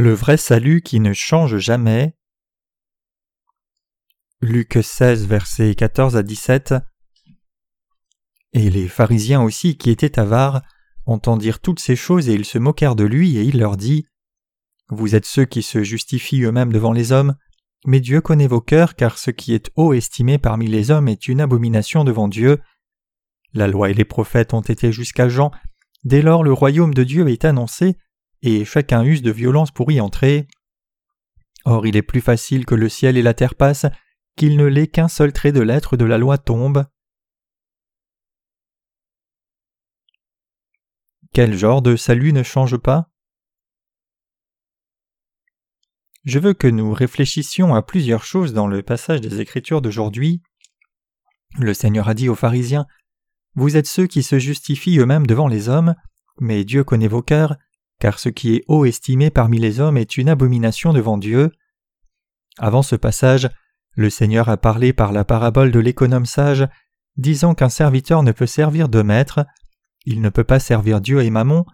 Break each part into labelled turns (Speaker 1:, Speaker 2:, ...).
Speaker 1: Le vrai salut qui ne change jamais. Luc 16, versets 14 à 17. Et les pharisiens aussi, qui étaient avares, entendirent toutes ces choses et ils se moquèrent de lui, et il leur dit Vous êtes ceux qui se justifient eux-mêmes devant les hommes, mais Dieu connaît vos cœurs, car ce qui est haut estimé parmi les hommes est une abomination devant Dieu. La loi et les prophètes ont été jusqu'à Jean, dès lors le royaume de Dieu est annoncé, et chacun use de violence pour y entrer. Or il est plus facile que le ciel et la terre passent qu'il ne l'est qu'un seul trait de lettre de la loi tombe. Quel genre de salut ne change pas? Je veux que nous réfléchissions à plusieurs choses dans le passage des Écritures d'aujourd'hui. Le Seigneur a dit aux pharisiens Vous êtes ceux qui se justifient eux-mêmes devant les hommes, mais Dieu connaît vos cœurs, car ce qui est haut estimé parmi les hommes est une abomination devant Dieu. Avant ce passage, le Seigneur a parlé par la parabole de l'économe sage, disant qu'un serviteur ne peut servir deux maîtres, il ne peut pas servir Dieu et Mammon.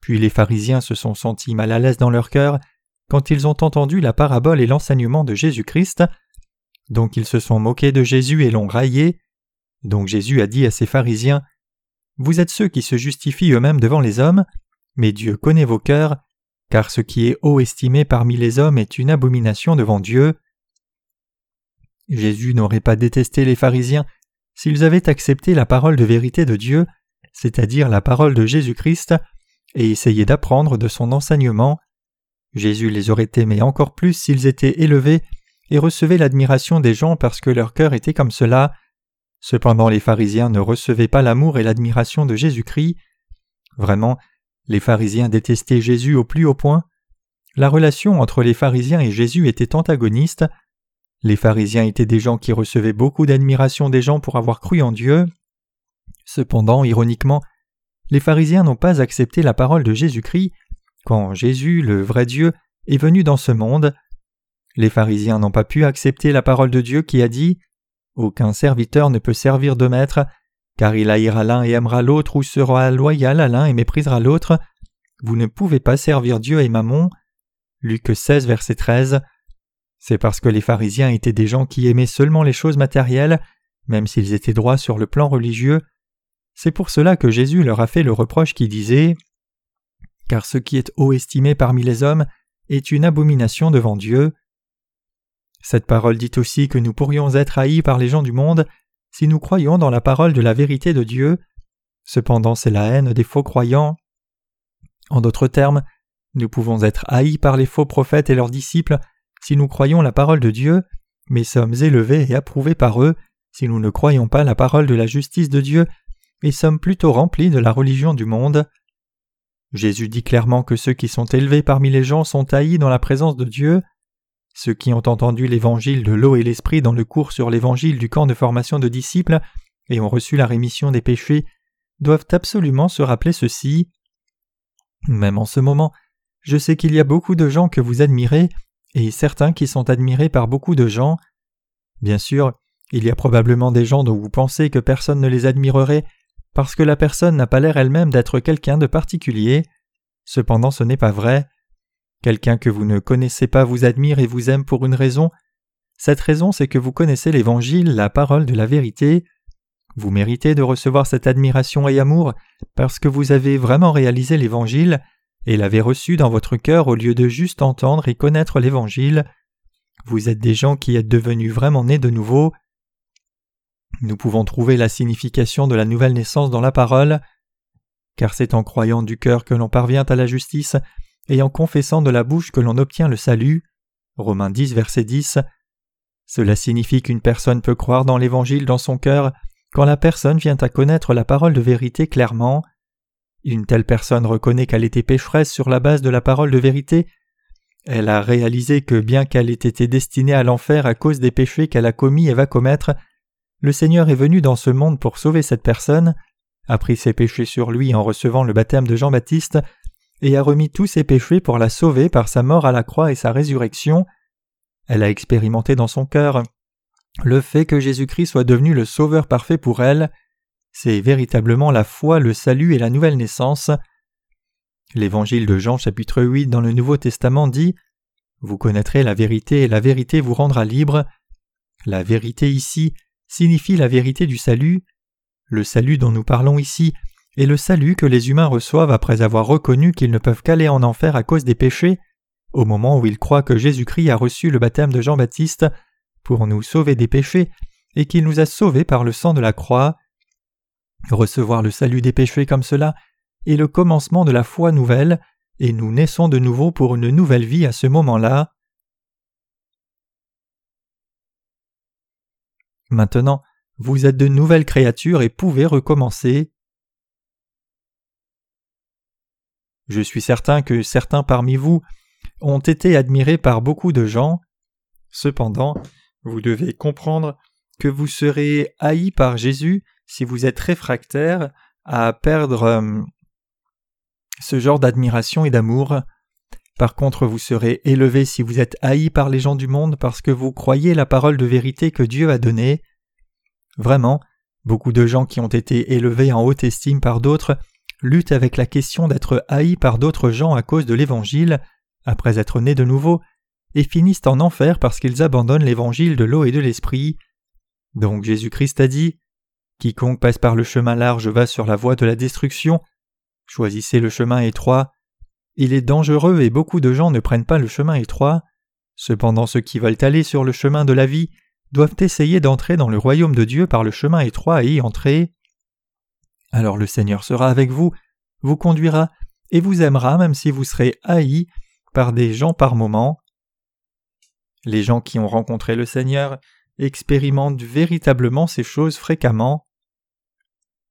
Speaker 1: Puis les pharisiens se sont sentis mal à l'aise dans leur cœur quand ils ont entendu la parabole et l'enseignement de Jésus-Christ. Donc ils se sont moqués de Jésus et l'ont raillé. Donc Jésus a dit à ces pharisiens Vous êtes ceux qui se justifient eux-mêmes devant les hommes, mais Dieu connaît vos cœurs, car ce qui est haut estimé parmi les hommes est une abomination devant Dieu. Jésus n'aurait pas détesté les pharisiens s'ils avaient accepté la parole de vérité de Dieu, c'est-à-dire la parole de Jésus-Christ, et essayé d'apprendre de son enseignement. Jésus les aurait aimés encore plus s'ils étaient élevés et recevaient l'admiration des gens parce que leur cœur était comme cela. Cependant les pharisiens ne recevaient pas l'amour et l'admiration de Jésus-Christ. Vraiment, les pharisiens détestaient Jésus au plus haut point. La relation entre les pharisiens et Jésus était antagoniste. Les pharisiens étaient des gens qui recevaient beaucoup d'admiration des gens pour avoir cru en Dieu. Cependant, ironiquement, les pharisiens n'ont pas accepté la parole de Jésus-Christ quand Jésus, le vrai Dieu, est venu dans ce monde. Les pharisiens n'ont pas pu accepter la parole de Dieu qui a dit Aucun serviteur ne peut servir de maître, car il haïra l'un et aimera l'autre ou sera loyal à l'un et méprisera l'autre. Vous ne pouvez pas servir Dieu et Mammon. Luc 16, verset 13. C'est parce que les pharisiens étaient des gens qui aimaient seulement les choses matérielles, même s'ils étaient droits sur le plan religieux. C'est pour cela que Jésus leur a fait le reproche qui disait Car ce qui est haut estimé parmi les hommes est une abomination devant Dieu. Cette parole dit aussi que nous pourrions être haïs par les gens du monde si nous croyons dans la parole de la vérité de Dieu. Cependant, c'est la haine des faux croyants. En d'autres termes, nous pouvons être haïs par les faux prophètes et leurs disciples si nous croyons la parole de Dieu, mais sommes élevés et approuvés par eux si nous ne croyons pas la parole de la justice de Dieu et sommes plutôt remplis de la religion du monde. Jésus dit clairement que ceux qui sont élevés parmi les gens sont haïs dans la présence de Dieu. Ceux qui ont entendu l'évangile de l'eau et l'esprit dans le cours sur l'évangile du camp de formation de disciples et ont reçu la rémission des péchés doivent absolument se rappeler ceci. Même en ce moment, je sais qu'il y a beaucoup de gens que vous admirez et certains qui sont admirés par beaucoup de gens. Bien sûr, il y a probablement des gens dont vous pensez que personne ne les admirerait parce que la personne n'a pas l'air elle-même d'être quelqu'un de particulier. Cependant ce n'est pas vrai. Quelqu'un que vous ne connaissez pas vous admire et vous aime pour une raison. Cette raison, c'est que vous connaissez l'Évangile, la parole de la vérité. Vous méritez de recevoir cette admiration et amour parce que vous avez vraiment réalisé l'Évangile et l'avez reçu dans votre cœur au lieu de juste entendre et connaître l'Évangile. Vous êtes des gens qui êtes devenus vraiment nés de nouveau. Nous pouvons trouver la signification de la nouvelle naissance dans la parole, car c'est en croyant du cœur que l'on parvient à la justice et en confessant de la bouche que l'on obtient le salut. Romains 10, verset 10. Cela signifie qu'une personne peut croire dans l'Évangile dans son cœur quand la personne vient à connaître la parole de vérité clairement. Une telle personne reconnaît qu'elle était pécheresse sur la base de la parole de vérité. Elle a réalisé que bien qu'elle ait été destinée à l'enfer à cause des péchés qu'elle a commis et va commettre, le Seigneur est venu dans ce monde pour sauver cette personne, a pris ses péchés sur lui en recevant le baptême de Jean-Baptiste, et a remis tous ses péchés pour la sauver par sa mort à la croix et sa résurrection. Elle a expérimenté dans son cœur le fait que Jésus-Christ soit devenu le Sauveur parfait pour elle. C'est véritablement la foi, le salut et la nouvelle naissance. L'évangile de Jean chapitre 8 dans le Nouveau Testament dit Vous connaîtrez la vérité et la vérité vous rendra libre. La vérité ici signifie la vérité du salut. Le salut dont nous parlons ici est le salut que les humains reçoivent après avoir reconnu qu'ils ne peuvent qu'aller en enfer à cause des péchés, au moment où ils croient que Jésus-Christ a reçu le baptême de Jean-Baptiste pour nous sauver des péchés et qu'il nous a sauvés par le sang de la croix. Recevoir le salut des péchés comme cela est le commencement de la foi nouvelle, et nous naissons de nouveau pour une nouvelle vie à ce moment-là. Maintenant, vous êtes de nouvelles créatures et pouvez recommencer. Je suis certain que certains parmi vous ont été admirés par beaucoup de gens. Cependant, vous devez comprendre que vous serez haï par Jésus si vous êtes réfractaire à perdre euh, ce genre d'admiration et d'amour. Par contre, vous serez élevé si vous êtes haï par les gens du monde parce que vous croyez la parole de vérité que Dieu a donnée. Vraiment, beaucoup de gens qui ont été élevés en haute estime par d'autres luttent avec la question d'être haïs par d'autres gens à cause de l'Évangile, après être nés de nouveau, et finissent en enfer parce qu'ils abandonnent l'Évangile de l'eau et de l'Esprit. Donc Jésus-Christ a dit Quiconque passe par le chemin large va sur la voie de la destruction. Choisissez le chemin étroit. Il est dangereux et beaucoup de gens ne prennent pas le chemin étroit. Cependant ceux qui veulent aller sur le chemin de la vie doivent essayer d'entrer dans le royaume de Dieu par le chemin étroit et y entrer. Alors le Seigneur sera avec vous, vous conduira et vous aimera même si vous serez haïs par des gens par moments. Les gens qui ont rencontré le Seigneur expérimentent véritablement ces choses fréquemment.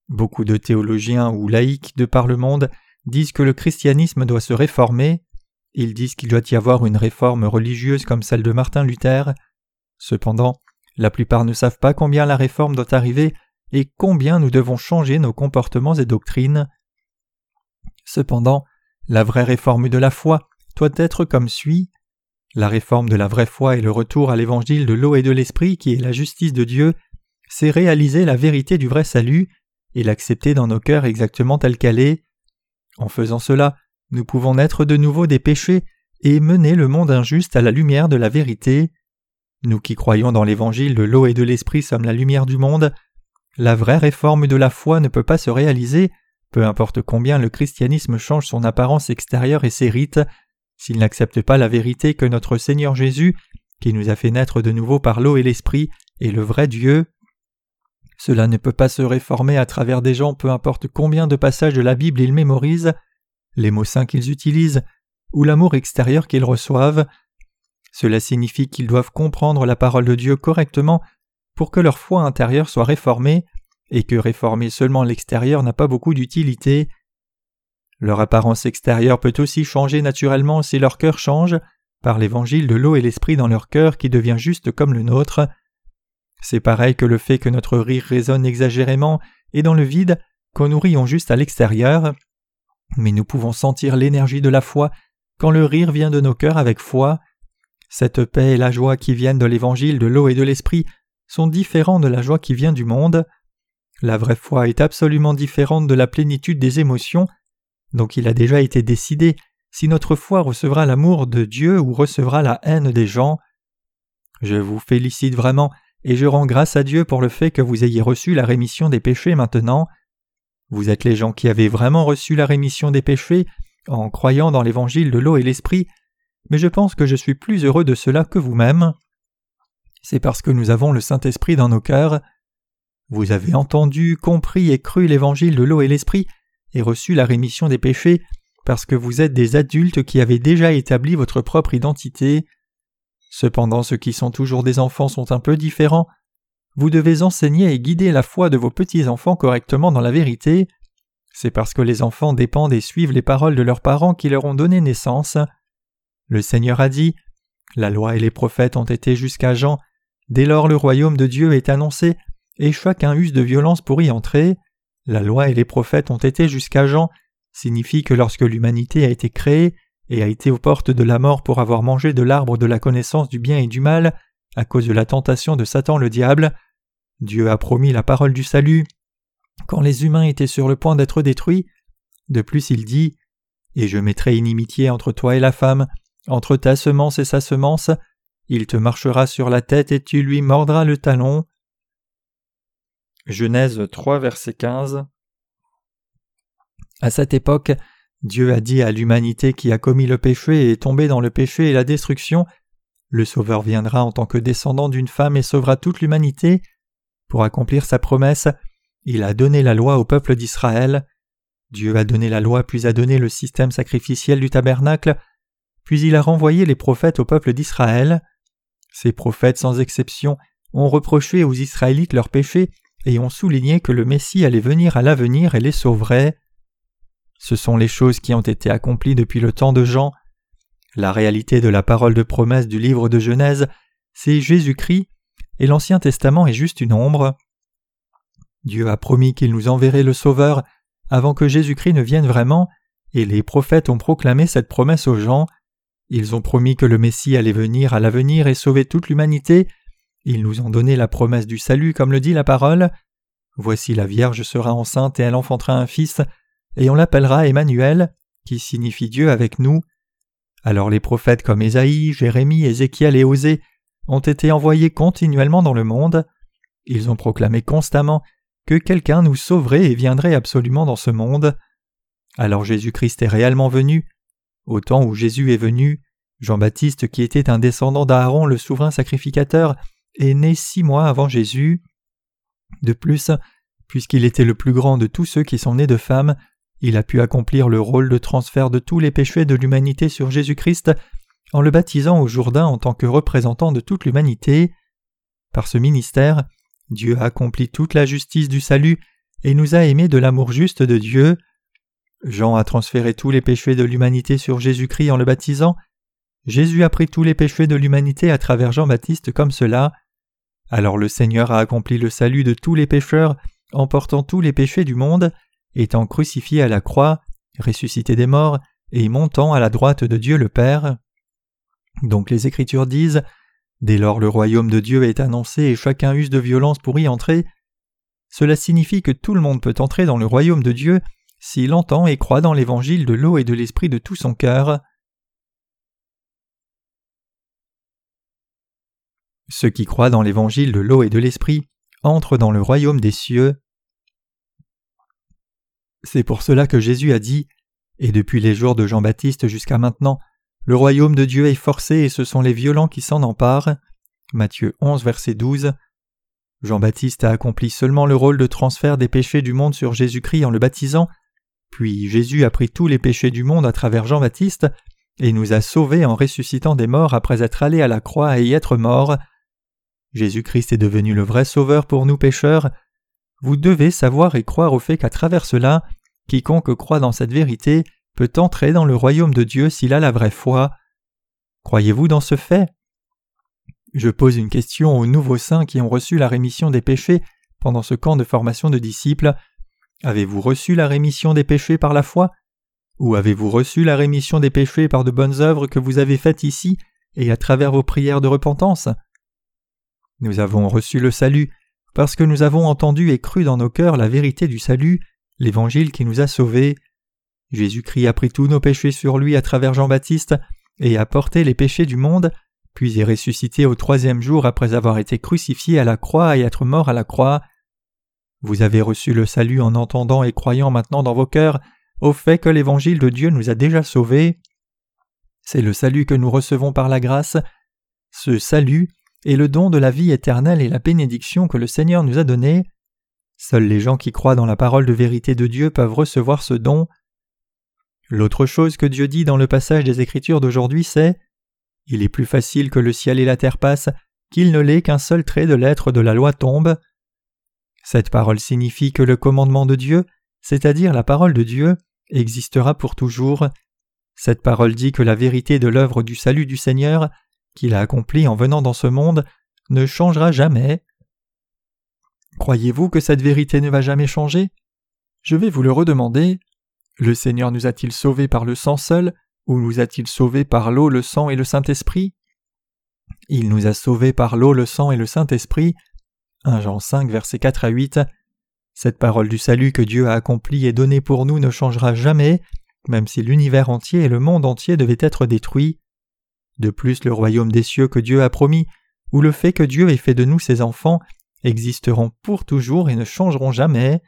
Speaker 1: Beaucoup de théologiens ou laïcs de par le monde disent que le christianisme doit se réformer, ils disent qu'il doit y avoir une réforme religieuse comme celle de Martin Luther. Cependant, la plupart ne savent pas combien la réforme doit arriver et combien nous devons changer nos comportements et doctrines. Cependant, la vraie réforme de la foi doit être comme suit. La réforme de la vraie foi et le retour à l'évangile de l'eau et de l'esprit qui est la justice de Dieu, c'est réaliser la vérité du vrai salut et l'accepter dans nos cœurs exactement telle qu'elle est. En faisant cela, nous pouvons naître de nouveau des péchés et mener le monde injuste à la lumière de la vérité. Nous qui croyons dans l'évangile de l'eau et de l'esprit sommes la lumière du monde. La vraie réforme de la foi ne peut pas se réaliser, peu importe combien le christianisme change son apparence extérieure et ses rites, s'il n'accepte pas la vérité que notre Seigneur Jésus, qui nous a fait naître de nouveau par l'eau et l'esprit, est le vrai Dieu. Cela ne peut pas se réformer à travers des gens peu importe combien de passages de la Bible ils mémorisent, les mots saints qu'ils utilisent, ou l'amour extérieur qu'ils reçoivent. Cela signifie qu'ils doivent comprendre la parole de Dieu correctement pour que leur foi intérieure soit réformée, et que réformer seulement l'extérieur n'a pas beaucoup d'utilité. Leur apparence extérieure peut aussi changer naturellement si leur cœur change, par l'évangile de l'eau et l'esprit dans leur cœur qui devient juste comme le nôtre. C'est pareil que le fait que notre rire résonne exagérément et dans le vide, quand nous rions juste à l'extérieur. Mais nous pouvons sentir l'énergie de la foi quand le rire vient de nos cœurs avec foi. Cette paix et la joie qui viennent de l'évangile de l'eau et de l'esprit sont différents de la joie qui vient du monde. La vraie foi est absolument différente de la plénitude des émotions, donc il a déjà été décidé si notre foi recevra l'amour de Dieu ou recevra la haine des gens. Je vous félicite vraiment et je rends grâce à Dieu pour le fait que vous ayez reçu la rémission des péchés maintenant. Vous êtes les gens qui avez vraiment reçu la rémission des péchés en croyant dans l'évangile de l'eau et l'esprit, mais je pense que je suis plus heureux de cela que vous-même. C'est parce que nous avons le Saint-Esprit dans nos cœurs. Vous avez entendu, compris et cru l'évangile de l'eau et l'esprit, et reçu la rémission des péchés, parce que vous êtes des adultes qui avez déjà établi votre propre identité. Cependant ceux qui sont toujours des enfants sont un peu différents. Vous devez enseigner et guider la foi de vos petits-enfants correctement dans la vérité. C'est parce que les enfants dépendent et suivent les paroles de leurs parents qui leur ont donné naissance. Le Seigneur a dit La loi et les prophètes ont été jusqu'à Jean. Dès lors le royaume de Dieu est annoncé, et chacun use de violence pour y entrer. La loi et les prophètes ont été jusqu'à Jean signifie que lorsque l'humanité a été créée, et a été aux portes de la mort pour avoir mangé de l'arbre de la connaissance du bien et du mal, à cause de la tentation de Satan le diable, Dieu a promis la parole du salut quand les humains étaient sur le point d'être détruits. De plus il dit Et je mettrai inimitié entre toi et la femme, entre ta semence et sa semence, il te marchera sur la tête et tu lui mordras le talon. Genèse 3, verset 15. À cette époque, Dieu a dit à l'humanité qui a commis le péché et est tombée dans le péché et la destruction Le Sauveur viendra en tant que descendant d'une femme et sauvera toute l'humanité. Pour accomplir sa promesse, il a donné la loi au peuple d'Israël. Dieu a donné la loi puis a donné le système sacrificiel du tabernacle, puis il a renvoyé les prophètes au peuple d'Israël. Ces prophètes, sans exception, ont reproché aux Israélites leurs péchés et ont souligné que le Messie allait venir à l'avenir et les sauverait. Ce sont les choses qui ont été accomplies depuis le temps de Jean. La réalité de la parole de promesse du livre de Genèse, c'est Jésus-Christ, et l'Ancien Testament est juste une ombre. Dieu a promis qu'il nous enverrait le Sauveur avant que Jésus-Christ ne vienne vraiment, et les prophètes ont proclamé cette promesse aux gens. Ils ont promis que le Messie allait venir à l'avenir et sauver toute l'humanité. Ils nous ont donné la promesse du salut, comme le dit la parole. Voici la Vierge sera enceinte et elle enfantera un fils, et on l'appellera Emmanuel, qui signifie Dieu avec nous. Alors les prophètes comme Ésaïe, Jérémie, Ézéchiel et Osée ont été envoyés continuellement dans le monde. Ils ont proclamé constamment que quelqu'un nous sauverait et viendrait absolument dans ce monde. Alors Jésus-Christ est réellement venu. Au temps où Jésus est venu, Jean-Baptiste, qui était un descendant d'Aaron le souverain sacrificateur, est né six mois avant Jésus. De plus, puisqu'il était le plus grand de tous ceux qui sont nés de femmes, il a pu accomplir le rôle de transfert de tous les péchés de l'humanité sur Jésus-Christ en le baptisant au Jourdain en tant que représentant de toute l'humanité. Par ce ministère, Dieu a accompli toute la justice du salut et nous a aimés de l'amour juste de Dieu. Jean a transféré tous les péchés de l'humanité sur Jésus-Christ en le baptisant. Jésus a pris tous les péchés de l'humanité à travers Jean-Baptiste comme cela. Alors le Seigneur a accompli le salut de tous les pécheurs en portant tous les péchés du monde, étant crucifié à la croix, ressuscité des morts et montant à la droite de Dieu le Père. Donc les Écritures disent Dès lors le royaume de Dieu est annoncé et chacun use de violence pour y entrer. Cela signifie que tout le monde peut entrer dans le royaume de Dieu s'il entend et croit dans l'évangile de l'eau et de l'esprit de tout son cœur. Ceux qui croient dans l'évangile de l'eau et de l'esprit entrent dans le royaume des cieux. C'est pour cela que Jésus a dit Et depuis les jours de Jean-Baptiste jusqu'à maintenant, le royaume de Dieu est forcé et ce sont les violents qui s'en emparent. Matthieu 11, verset 12. Jean-Baptiste a accompli seulement le rôle de transfert des péchés du monde sur Jésus-Christ en le baptisant, puis Jésus a pris tous les péchés du monde à travers Jean-Baptiste et nous a sauvés en ressuscitant des morts après être allé à la croix et y être mort. Jésus-Christ est devenu le vrai sauveur pour nous pécheurs. Vous devez savoir et croire au fait qu'à travers cela, quiconque croit dans cette vérité peut entrer dans le royaume de Dieu s'il a la vraie foi. Croyez-vous dans ce fait? Je pose une question aux nouveaux saints qui ont reçu la rémission des péchés pendant ce camp de formation de disciples. Avez-vous reçu la rémission des péchés par la foi? Ou avez-vous reçu la rémission des péchés par de bonnes œuvres que vous avez faites ici et à travers vos prières de repentance? Nous avons reçu le salut parce que nous avons entendu et cru dans nos cœurs la vérité du salut, l'évangile qui nous a sauvés. Jésus-Christ a pris tous nos péchés sur lui à travers Jean-Baptiste et a porté les péchés du monde, puis est ressuscité au troisième jour après avoir été crucifié à la croix et être mort à la croix. Vous avez reçu le salut en entendant et croyant maintenant dans vos cœurs au fait que l'évangile de Dieu nous a déjà sauvés. C'est le salut que nous recevons par la grâce. Ce salut est le don de la vie éternelle et la bénédiction que le Seigneur nous a donnée. Seuls les gens qui croient dans la parole de vérité de Dieu peuvent recevoir ce don. L'autre chose que Dieu dit dans le passage des Écritures d'aujourd'hui, c'est Il est plus facile que le ciel et la terre passent qu'il ne l'est qu'un seul trait de l'être de la loi tombe. Cette parole signifie que le commandement de Dieu, c'est-à-dire la parole de Dieu, existera pour toujours. Cette parole dit que la vérité de l'œuvre du salut du Seigneur, qu'il a accomplie en venant dans ce monde, ne changera jamais. Croyez-vous que cette vérité ne va jamais changer? Je vais vous le redemander. Le Seigneur nous a-t-il sauvés par le sang seul, ou nous a-t-il sauvés par l'eau, le sang et le Saint-Esprit? Il nous a sauvés par l'eau, le sang et le Saint-Esprit. 1 Jean 5, versets 4 à 8. Cette parole du salut que Dieu a accomplie et donnée pour nous ne changera jamais, même si l'univers entier et le monde entier devaient être détruits. De plus, le royaume des cieux que Dieu a promis, ou le fait que Dieu ait fait de nous ses enfants, existeront pour toujours et ne changeront jamais.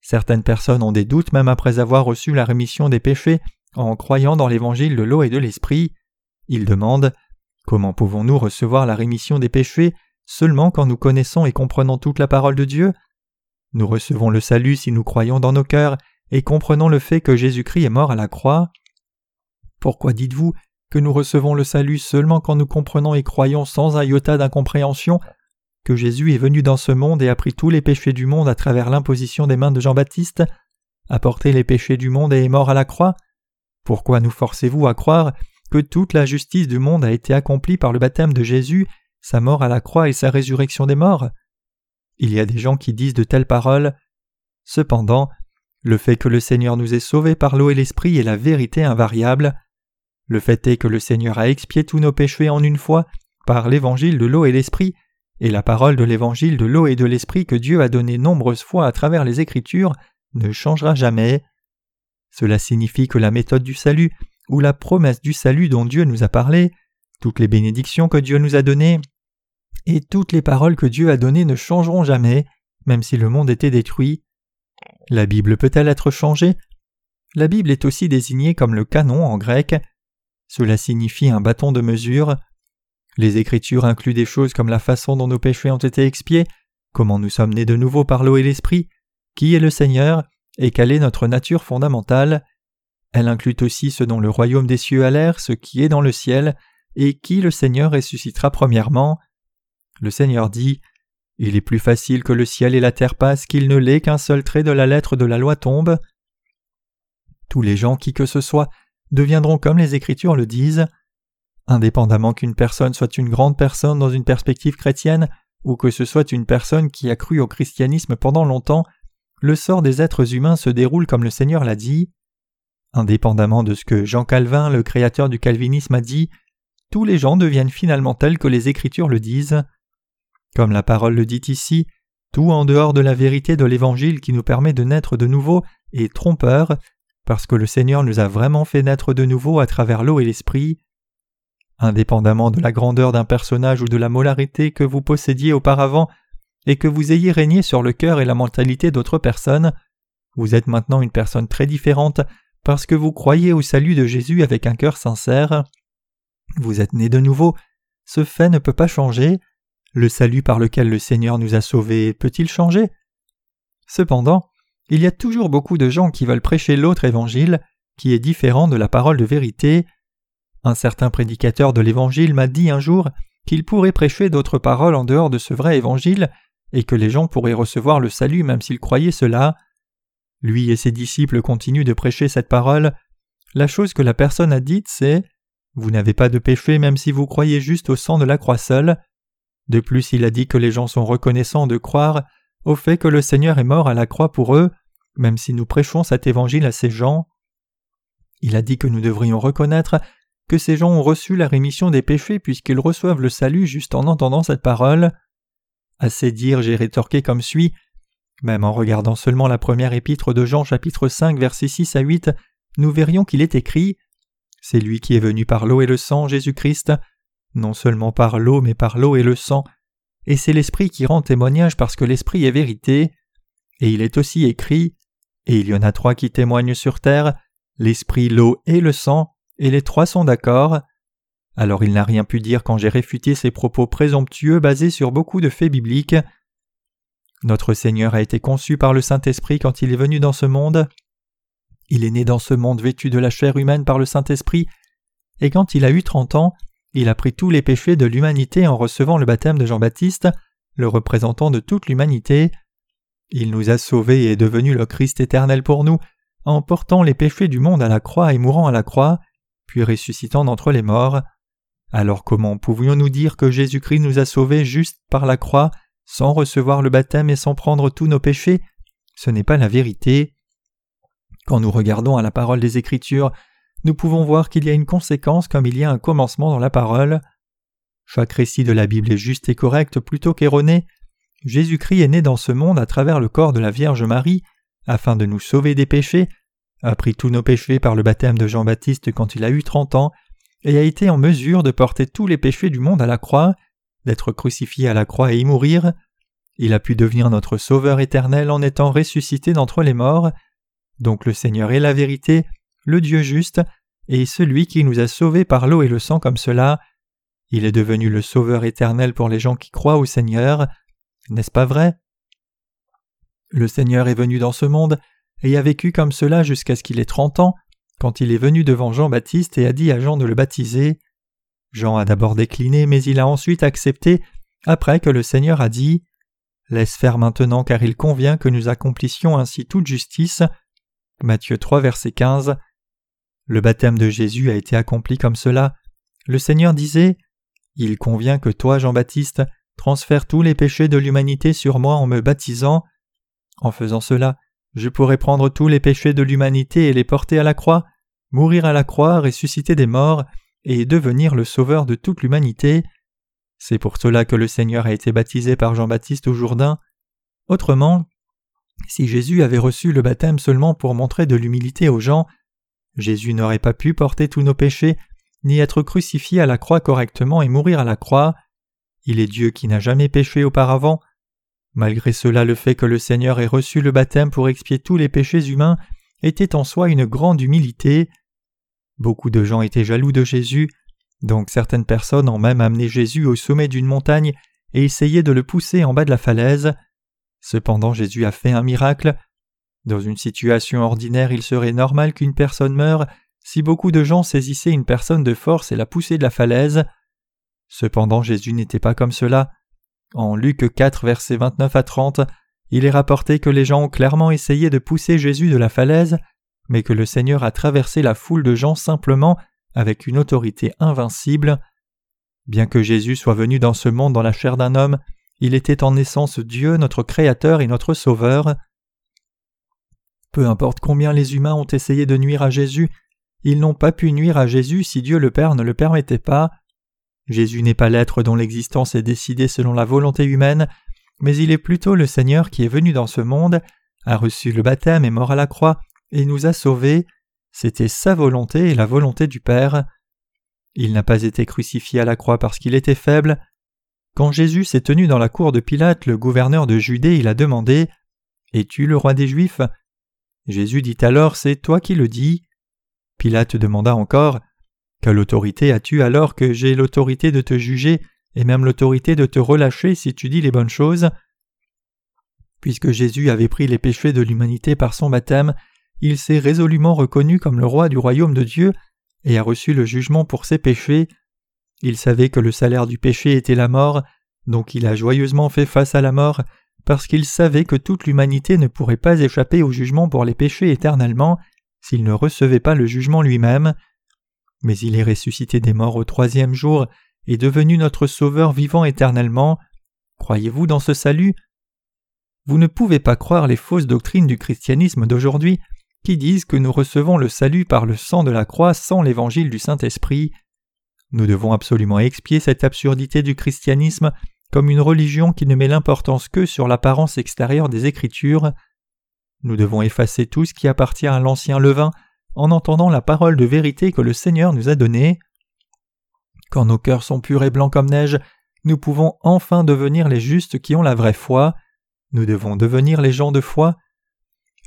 Speaker 1: Certaines personnes ont des doutes même après avoir reçu la rémission des péchés en croyant dans l'évangile de l'eau et de l'esprit. Ils demandent Comment pouvons-nous recevoir la rémission des péchés seulement quand nous connaissons et comprenons toute la parole de Dieu Nous recevons le salut si nous croyons dans nos cœurs et comprenons le fait que Jésus-Christ est mort à la croix. Pourquoi dites-vous que nous recevons le salut seulement quand nous comprenons et croyons sans un iota d'incompréhension que Jésus est venu dans ce monde et a pris tous les péchés du monde à travers l'imposition des mains de Jean-Baptiste, a porté les péchés du monde et est mort à la croix? Pourquoi nous forcez-vous à croire que toute la justice du monde a été accomplie par le baptême de Jésus, sa mort à la croix et sa résurrection des morts Il y a des gens qui disent de telles paroles. Cependant, le fait que le Seigneur nous ait sauvés par l'eau et l'esprit est la vérité invariable. Le fait est que le Seigneur a expié tous nos péchés en une fois par l'évangile de l'eau et l'esprit, et la parole de l'évangile de l'eau et de l'esprit que Dieu a donné nombreuses fois à travers les Écritures ne changera jamais. Cela signifie que la méthode du salut, ou la promesse du salut dont Dieu nous a parlé, toutes les bénédictions que Dieu nous a données, et toutes les paroles que Dieu a données ne changeront jamais, même si le monde était détruit. La Bible peut-elle être changée? La Bible est aussi désignée comme le canon en grec. Cela signifie un bâton de mesure. Les Écritures incluent des choses comme la façon dont nos péchés ont été expiés, comment nous sommes nés de nouveau par l'eau et l'esprit, qui est le Seigneur, et quelle est notre nature fondamentale. Elle inclut aussi ce dont le royaume des cieux a l'air, ce qui est dans le ciel, et qui le Seigneur ressuscitera premièrement? Le Seigneur dit Il est plus facile que le ciel et la terre passent qu'il ne l'est qu'un seul trait de la lettre de la loi tombe. Tous les gens, qui que ce soit, deviendront comme les Écritures le disent. Indépendamment qu'une personne soit une grande personne dans une perspective chrétienne, ou que ce soit une personne qui a cru au christianisme pendant longtemps, le sort des êtres humains se déroule comme le Seigneur l'a dit. Indépendamment de ce que Jean Calvin, le créateur du calvinisme, a dit, tous les gens deviennent finalement tels que les Écritures le disent. Comme la parole le dit ici, tout en dehors de la vérité de l'Évangile qui nous permet de naître de nouveau est trompeur, parce que le Seigneur nous a vraiment fait naître de nouveau à travers l'eau et l'Esprit. Indépendamment de la grandeur d'un personnage ou de la molarité que vous possédiez auparavant, et que vous ayez régné sur le cœur et la mentalité d'autres personnes, vous êtes maintenant une personne très différente parce que vous croyez au salut de Jésus avec un cœur sincère. Vous êtes né de nouveau, ce fait ne peut pas changer. Le salut par lequel le Seigneur nous a sauvés peut-il changer? Cependant, il y a toujours beaucoup de gens qui veulent prêcher l'autre évangile, qui est différent de la parole de vérité. Un certain prédicateur de l'évangile m'a dit un jour qu'il pourrait prêcher d'autres paroles en dehors de ce vrai évangile, et que les gens pourraient recevoir le salut même s'ils croyaient cela. Lui et ses disciples continuent de prêcher cette parole. La chose que la personne a dite, c'est Vous n'avez pas de péché même si vous croyez juste au sang de la croix seule. De plus, il a dit que les gens sont reconnaissants de croire au fait que le Seigneur est mort à la croix pour eux, même si nous prêchons cet évangile à ces gens. Il a dit que nous devrions reconnaître que ces gens ont reçu la rémission des péchés puisqu'ils reçoivent le salut juste en entendant cette parole. À ces dires, j'ai rétorqué comme suit même en regardant seulement la première épître de Jean chapitre 5 versets 6 à 8, nous verrions qu'il est écrit C'est lui qui est venu par l'eau et le sang, Jésus-Christ, non seulement par l'eau mais par l'eau et le sang, et c'est l'Esprit qui rend témoignage parce que l'Esprit est vérité. Et il est aussi écrit Et il y en a trois qui témoignent sur terre, l'Esprit, l'eau et le sang, et les trois sont d'accord. Alors il n'a rien pu dire quand j'ai réfuté ses propos présomptueux basés sur beaucoup de faits bibliques. Notre Seigneur a été conçu par le Saint-Esprit quand il est venu dans ce monde. Il est né dans ce monde vêtu de la chair humaine par le Saint-Esprit, et quand il a eu trente ans, il a pris tous les péchés de l'humanité en recevant le baptême de Jean-Baptiste, le représentant de toute l'humanité. Il nous a sauvés et est devenu le Christ éternel pour nous, en portant les péchés du monde à la croix et mourant à la croix, puis ressuscitant d'entre les morts. Alors comment pouvions-nous dire que Jésus-Christ nous a sauvés juste par la croix sans recevoir le baptême et sans prendre tous nos péchés, ce n'est pas la vérité. Quand nous regardons à la parole des Écritures, nous pouvons voir qu'il y a une conséquence comme il y a un commencement dans la parole. Chaque récit de la Bible est juste et correct plutôt qu'erroné. Jésus-Christ est né dans ce monde à travers le corps de la Vierge Marie, afin de nous sauver des péchés, a pris tous nos péchés par le baptême de Jean-Baptiste quand il a eu trente ans, et a été en mesure de porter tous les péchés du monde à la croix, d'être crucifié à la croix et y mourir. Il a pu devenir notre Sauveur éternel en étant ressuscité d'entre les morts. Donc le Seigneur est la vérité, le Dieu juste, et celui qui nous a sauvés par l'eau et le sang comme cela. Il est devenu le Sauveur éternel pour les gens qui croient au Seigneur. N'est-ce pas vrai? Le Seigneur est venu dans ce monde et a vécu comme cela jusqu'à ce qu'il ait trente ans, quand il est venu devant Jean-Baptiste et a dit à Jean de le baptiser. Jean a d'abord décliné, mais il a ensuite accepté, après que le Seigneur a dit Laisse faire maintenant, car il convient que nous accomplissions ainsi toute justice. Matthieu 3, verset 15. Le baptême de Jésus a été accompli comme cela. Le Seigneur disait Il convient que toi, Jean-Baptiste, transfères tous les péchés de l'humanité sur moi en me baptisant. En faisant cela, je pourrais prendre tous les péchés de l'humanité et les porter à la croix, mourir à la croix, ressusciter des morts, et devenir le sauveur de toute l'humanité. C'est pour cela que le Seigneur a été baptisé par Jean-Baptiste au Jourdain. Autrement, si Jésus avait reçu le baptême seulement pour montrer de l'humilité aux gens, Jésus n'aurait pas pu porter tous nos péchés, ni être crucifié à la croix correctement et mourir à la croix. Il est Dieu qui n'a jamais péché auparavant. Malgré cela, le fait que le Seigneur ait reçu le baptême pour expier tous les péchés humains était en soi une grande humilité. Beaucoup de gens étaient jaloux de Jésus, donc certaines personnes ont même amené Jésus au sommet d'une montagne et essayé de le pousser en bas de la falaise. Cependant Jésus a fait un miracle. Dans une situation ordinaire il serait normal qu'une personne meure si beaucoup de gens saisissaient une personne de force et la poussaient de la falaise. Cependant Jésus n'était pas comme cela. En Luc 4 versets 29 à 30, il est rapporté que les gens ont clairement essayé de pousser Jésus de la falaise, mais que le Seigneur a traversé la foule de gens simplement avec une autorité invincible. Bien que Jésus soit venu dans ce monde dans la chair d'un homme, il était en essence Dieu, notre Créateur et notre Sauveur. Peu importe combien les humains ont essayé de nuire à Jésus, ils n'ont pas pu nuire à Jésus si Dieu le Père ne le permettait pas. Jésus n'est pas l'être dont l'existence est décidée selon la volonté humaine, mais il est plutôt le Seigneur qui est venu dans ce monde, a reçu le baptême et mort à la croix, et nous a sauvés, c'était sa volonté et la volonté du Père. Il n'a pas été crucifié à la croix parce qu'il était faible. Quand Jésus s'est tenu dans la cour de Pilate, le gouverneur de Judée, il a demandé Es-tu le roi des Juifs? Jésus dit alors C'est toi qui le dis. Pilate demanda encore Quelle autorité as-tu alors que j'ai l'autorité de te juger et même l'autorité de te relâcher si tu dis les bonnes choses? Puisque Jésus avait pris les péchés de l'humanité par son baptême, il s'est résolument reconnu comme le roi du royaume de Dieu et a reçu le jugement pour ses péchés. Il savait que le salaire du péché était la mort, donc il a joyeusement fait face à la mort, parce qu'il savait que toute l'humanité ne pourrait pas échapper au jugement pour les péchés éternellement s'il ne recevait pas le jugement lui-même. Mais il est ressuscité des morts au troisième jour et devenu notre Sauveur vivant éternellement. Croyez-vous dans ce salut? Vous ne pouvez pas croire les fausses doctrines du christianisme d'aujourd'hui qui disent que nous recevons le salut par le sang de la croix sans l'évangile du Saint-Esprit. Nous devons absolument expier cette absurdité du christianisme comme une religion qui ne met l'importance que sur l'apparence extérieure des Écritures. Nous devons effacer tout ce qui appartient à l'ancien levain en entendant la parole de vérité que le Seigneur nous a donnée. Quand nos cœurs sont purs et blancs comme neige, nous pouvons enfin devenir les justes qui ont la vraie foi. Nous devons devenir les gens de foi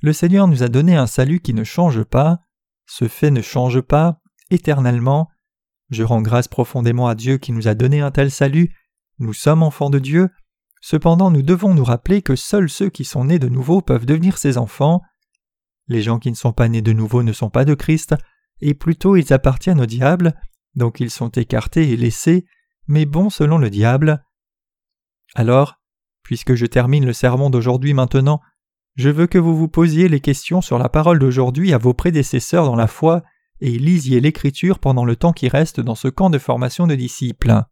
Speaker 1: le Seigneur nous a donné un salut qui ne change pas, ce fait ne change pas, éternellement. Je rends grâce profondément à Dieu qui nous a donné un tel salut. Nous sommes enfants de Dieu. Cependant, nous devons nous rappeler que seuls ceux qui sont nés de nouveau peuvent devenir ses enfants. Les gens qui ne sont pas nés de nouveau ne sont pas de Christ, et plutôt ils appartiennent au diable, donc ils sont écartés et laissés, mais bons selon le diable. Alors, puisque je termine le sermon d'aujourd'hui maintenant, je veux que vous vous posiez les questions sur la parole d'aujourd'hui à vos prédécesseurs dans la foi et lisiez l'Écriture pendant le temps qui reste dans ce camp de formation de disciples.